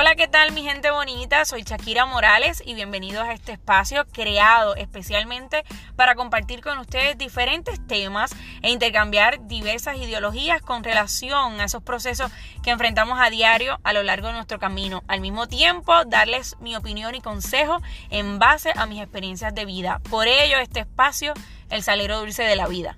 Hola, ¿qué tal mi gente bonita? Soy Shakira Morales y bienvenidos a este espacio creado especialmente para compartir con ustedes diferentes temas e intercambiar diversas ideologías con relación a esos procesos que enfrentamos a diario a lo largo de nuestro camino. Al mismo tiempo, darles mi opinión y consejo en base a mis experiencias de vida. Por ello, este espacio, el salero dulce de la vida.